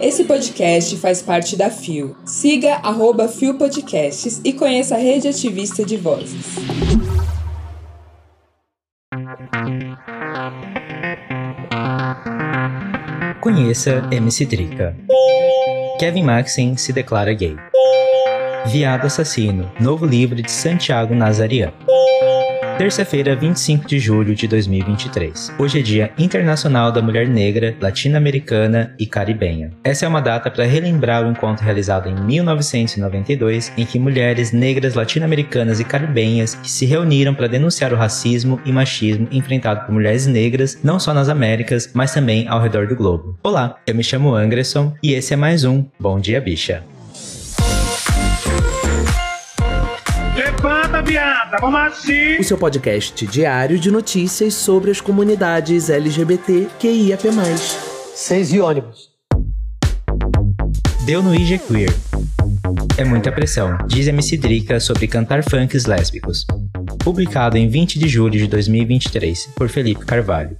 Esse podcast faz parte da FIO. Siga arroba FIO Podcasts e conheça a rede ativista de vozes. Conheça MC Drica. Kevin Maxen se declara gay. Viado Assassino, novo livro de Santiago Nazarian. Terça-feira, 25 de julho de 2023. Hoje é Dia Internacional da Mulher Negra, Latino-Americana e Caribenha. Essa é uma data para relembrar o encontro realizado em 1992, em que mulheres negras, latino-americanas e caribenhas se reuniram para denunciar o racismo e machismo enfrentado por mulheres negras, não só nas Américas, mas também ao redor do globo. Olá, eu me chamo Anderson e esse é mais um Bom Dia Bicha. Vamos assim. O seu podcast diário de notícias sobre as comunidades LGBT QIAP+. Seis e ônibus. Deu no IG Queer. É muita pressão, diz MC Drica sobre cantar funks lésbicos. Publicado em 20 de julho de 2023, por Felipe Carvalho.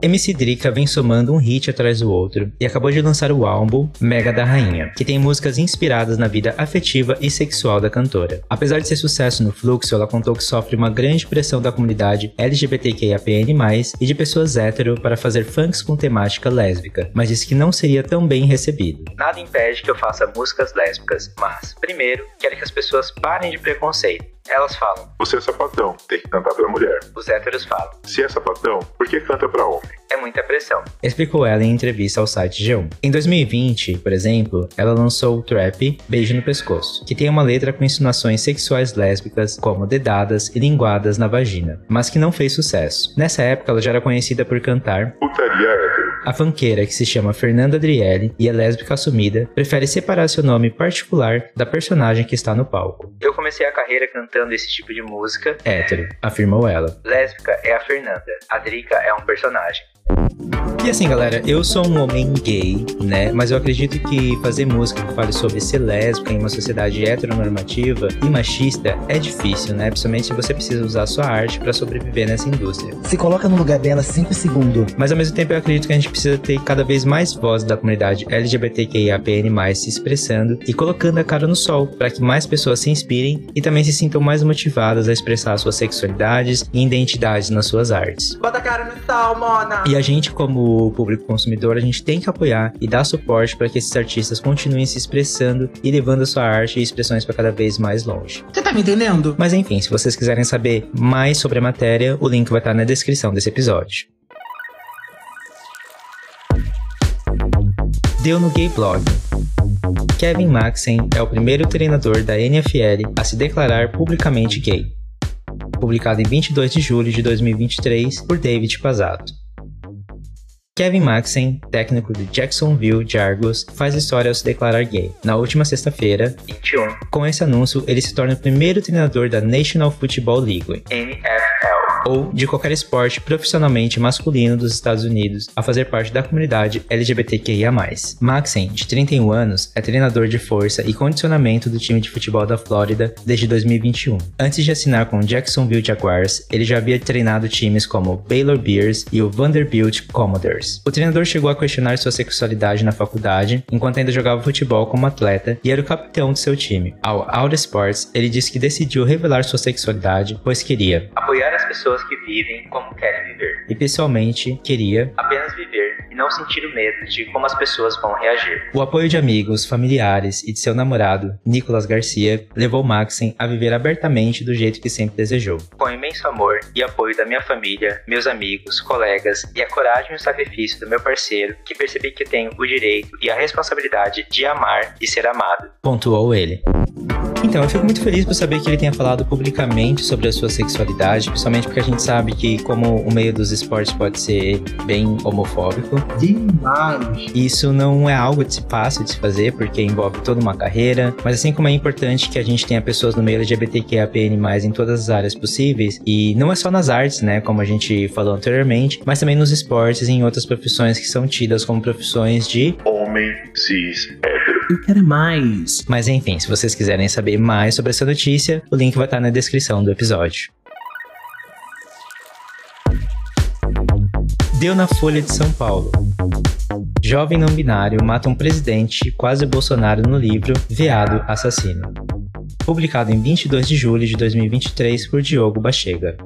MC Drica vem somando um hit atrás do outro e acabou de lançar o álbum Mega da Rainha, que tem músicas inspiradas na vida afetiva e sexual da cantora. Apesar de ser sucesso no fluxo, ela contou que sofre uma grande pressão da comunidade LGBTQIAPN+, e de pessoas hétero para fazer funks com temática lésbica, mas disse que não seria tão bem recebido. Nada impede que eu faça músicas lésbicas, mas, primeiro, quero que as pessoas parem de preconceito. Elas falam. Você é sapatão, tem que cantar pra mulher. Os héteros falam. Se é sapatão, por que canta pra homem? É muita pressão. Explicou ela em entrevista ao site G1. Em 2020, por exemplo, ela lançou o trap Beijo no Pescoço, que tem uma letra com insinuações sexuais lésbicas, como dedadas e linguadas na vagina, mas que não fez sucesso. Nessa época, ela já era conhecida por cantar Putaria. A fanqueira, que se chama Fernanda Adriele e é lésbica assumida, prefere separar seu nome particular da personagem que está no palco. Eu comecei a carreira cantando esse tipo de música hétero, afirmou ela. Lésbica é a Fernanda, a Drica é um personagem. E assim, galera, eu sou um homem gay, né? Mas eu acredito que fazer música que fale sobre ser lésbica em uma sociedade heteronormativa e machista é difícil, né? Principalmente se você precisa usar a sua arte para sobreviver nessa indústria. Se coloca no lugar dela 5 segundos. Mas ao mesmo tempo eu acredito que a gente precisa ter cada vez mais voz da comunidade LGBTQIAPN+, se expressando e colocando a cara no sol, para que mais pessoas se inspirem e também se sintam mais motivadas a expressar suas sexualidades e identidades nas suas artes. Bota a cara no sol, mona! E a gente, como público consumidor, a gente tem que apoiar e dar suporte para que esses artistas continuem se expressando e levando a sua arte e expressões para cada vez mais longe. Você tá me entendendo? Mas enfim, se vocês quiserem saber mais sobre a matéria, o link vai estar na descrição desse episódio. Deu no Gay Blog. Kevin Maxen é o primeiro treinador da NFL a se declarar publicamente gay. Publicado em 22 de julho de 2023 por David Pazato. Kevin Maxen, técnico do Jacksonville Jaguars, faz história ao se declarar gay. Na última sexta-feira, 21, com esse anúncio, ele se torna o primeiro treinador da National Football League, NFL, ou de qualquer esporte profissionalmente masculino dos Estados Unidos a fazer parte da comunidade LGBTQIA+. Maxen, de 31 anos, é treinador de força e condicionamento do time de futebol da Flórida desde 2021. Antes de assinar com o Jacksonville Jaguars, ele já havia treinado times como Baylor Bears e o Vanderbilt Commodores. O treinador chegou a questionar sua sexualidade na faculdade, enquanto ainda jogava futebol como atleta e era o capitão de seu time. Ao Out Sports, ele disse que decidiu revelar sua sexualidade, pois queria apoiar as pessoas que vivem como querem viver. E pessoalmente, queria apenas viver e não sentir o medo de como as pessoas vão reagir. O apoio de amigos, familiares e de seu namorado, Nicolas Garcia, levou Maxen a viver abertamente do jeito que sempre desejou. Com imenso amor e apoio da minha família, meus amigos, colegas e a coragem e o sacrifício do meu parceiro, que percebi que tenho o direito e a responsabilidade de amar e ser amado. Pontuou ele. Então, eu fico muito feliz por saber que ele tenha falado publicamente sobre a sua sexualidade, principalmente porque a gente sabe que, como o meio dos esportes pode ser bem homofóbico, Demais. isso não é algo de- fácil de se fazer, porque envolve toda uma carreira, mas assim como é importante que a gente tenha pessoas no meio LGBTQIAPN+, em todas as áreas possíveis, e não é só nas artes, né, como a gente falou anteriormente, mas também nos esportes e em outras profissões que são tidas como profissões de Homem cis. Eu quero mais. Mas enfim, se vocês quiserem saber mais sobre essa notícia, o link vai estar na descrição do episódio. Deu na Folha de São Paulo. Jovem não binário mata um presidente quase Bolsonaro no livro Veado Assassino. Publicado em 22 de julho de 2023 por Diogo Bachega.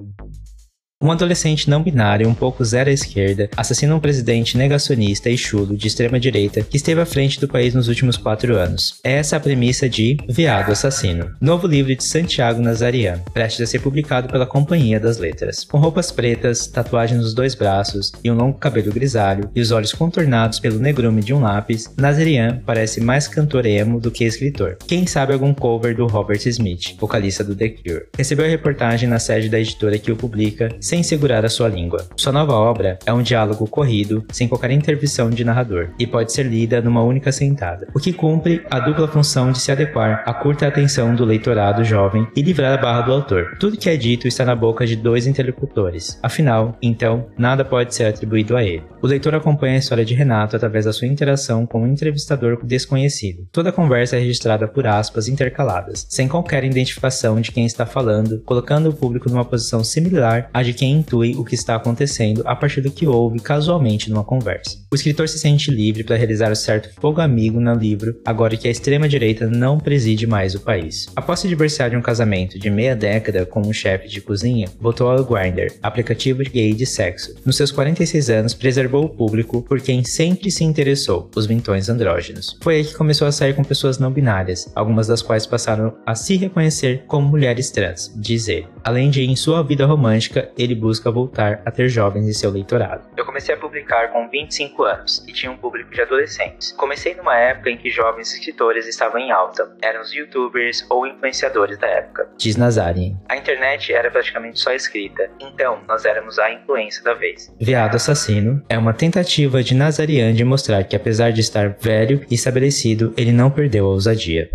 Um adolescente não binário, um pouco zero à esquerda, assassina um presidente negacionista e chulo de extrema direita que esteve à frente do país nos últimos quatro anos. Essa é a premissa de Veado Assassino, novo livro de Santiago Nazarian, prestes a ser publicado pela Companhia das Letras. Com roupas pretas, tatuagem nos dois braços e um longo cabelo grisalho e os olhos contornados pelo negrume de um lápis, Nazarian parece mais cantor emo do que escritor. Quem sabe algum cover do Robert Smith, vocalista do The Cure. Recebeu a reportagem na sede da editora que o publica sem segurar a sua língua. Sua nova obra é um diálogo corrido, sem qualquer intervenção de narrador, e pode ser lida numa única sentada, o que cumpre a dupla função de se adequar à curta atenção do leitorado jovem e livrar a barra do autor. Tudo que é dito está na boca de dois interlocutores. Afinal, então, nada pode ser atribuído a ele. O leitor acompanha a história de Renato através da sua interação com um entrevistador desconhecido. Toda a conversa é registrada por aspas intercaladas, sem qualquer identificação de quem está falando, colocando o público numa posição similar à de quem intui o que está acontecendo a partir do que ouve casualmente numa conversa. O escritor se sente livre para realizar o certo fogo amigo no livro, agora que a extrema-direita não preside mais o país. Após se divorciar de um casamento de meia década com um chefe de cozinha, voltou ao Grindr, aplicativo gay de sexo. Nos seus 46 anos, preservou o público por quem sempre se interessou, os vintões andrógenos. Foi aí que começou a sair com pessoas não binárias, algumas das quais passaram a se reconhecer como mulheres trans, diz ele. Além de, em sua vida romântica, ele ele busca voltar a ter jovens em seu leitorado. Eu comecei a publicar com 25 anos e tinha um público de adolescentes. Comecei numa época em que jovens escritores estavam em alta, eram os youtubers ou influenciadores da época. Diz Nazarien. A internet era praticamente só escrita, então nós éramos a influência da vez. Veado Assassino é uma tentativa de Nazarian de mostrar que apesar de estar velho e estabelecido, ele não perdeu a ousadia.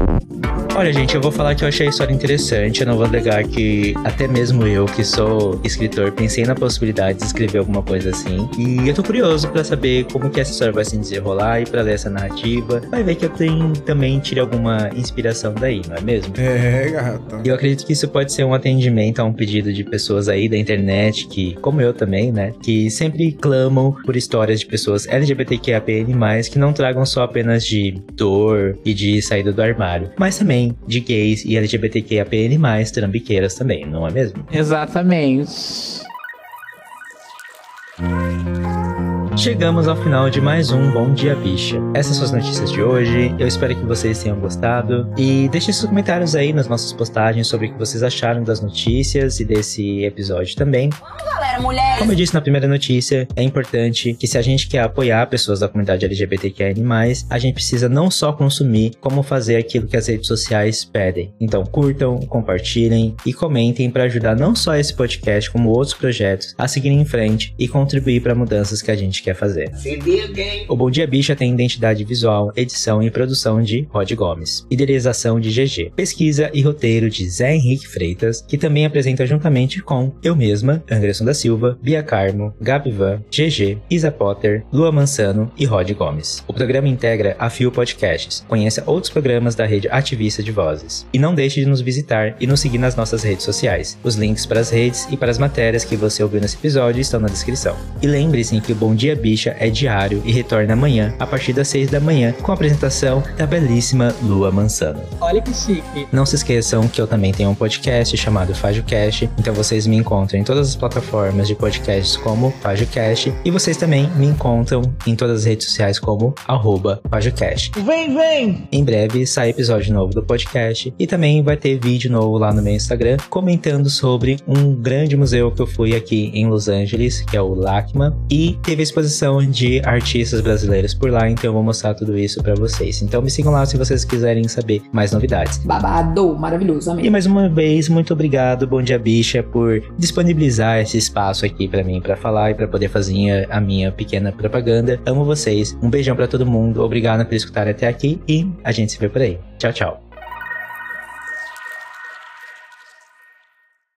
Olha, gente, eu vou falar que eu achei a história interessante. Eu não vou negar que até mesmo eu, que sou escritor, pensei na possibilidade de escrever alguma coisa assim. E eu tô curioso para saber como que essa história vai se desenrolar e para ler essa narrativa. Vai ver que eu tenho, também tire alguma inspiração daí, não é mesmo? É, gata. E eu acredito que isso pode ser um atendimento a um pedido de pessoas aí da internet que, como eu também, né, que sempre clamam por histórias de pessoas LGBTQIAPN+, que não tragam só apenas de dor e de saída do armário, mas também de gays e LGBTQIAPN+, trambiqueiras também, não é mesmo? Exatamente. Chegamos ao final de mais um Bom Dia Bicha. Essas são as notícias de hoje. Eu espero que vocês tenham gostado. E deixem seus comentários aí nas nossas postagens sobre o que vocês acharam das notícias e desse episódio também. Galera, mulheres. Como eu disse na primeira notícia, é importante que se a gente quer apoiar pessoas da comunidade LGBTQIA+, a gente precisa não só consumir, como fazer aquilo que as redes sociais pedem. Então curtam, compartilhem e comentem para ajudar não só esse podcast, como outros projetos a seguirem em frente e contribuir para mudanças que a gente quer fazer. O Bom Dia Bicha tem identidade visual, edição e produção de Rod Gomes, idealização de GG, pesquisa e roteiro de Zé Henrique Freitas, que também apresenta juntamente com eu mesma, Anderson da Silva, Bia Carmo, Gabi Van, GG, Isa Potter, Lua Mansano e Rod Gomes. O programa integra a Fio Podcasts. Conheça outros programas da rede ativista de vozes. E não deixe de nos visitar e nos seguir nas nossas redes sociais. Os links para as redes e para as matérias que você ouviu nesse episódio estão na descrição. E lembre-se que o Bom Dia Bicha é diário e retorna amanhã, a partir das 6 da manhã, com a apresentação da belíssima Lua Mansano. Olha que chique. Não se esqueçam que eu também tenho um podcast chamado FajoCast, então vocês me encontram em todas as plataformas de podcasts como FajoCast e vocês também me encontram em todas as redes sociais como arroba FajoCast. Vem, vem! Em breve sai episódio novo do podcast e também vai ter vídeo novo lá no meu Instagram comentando sobre um grande museu que eu fui aqui em Los Angeles, que é o LACMA, e teve a exposição de artistas brasileiros por lá, então eu vou mostrar tudo isso para vocês. Então me sigam lá se vocês quiserem saber mais novidades. Babado, maravilhoso, amém. E mais uma vez, muito obrigado, Bom Dia Bicha, por disponibilizar esse espaço aqui para mim para falar e para poder fazer a minha pequena propaganda. Amo vocês. Um beijão para todo mundo. Obrigado por escutar até aqui e a gente se vê por aí. Tchau, tchau.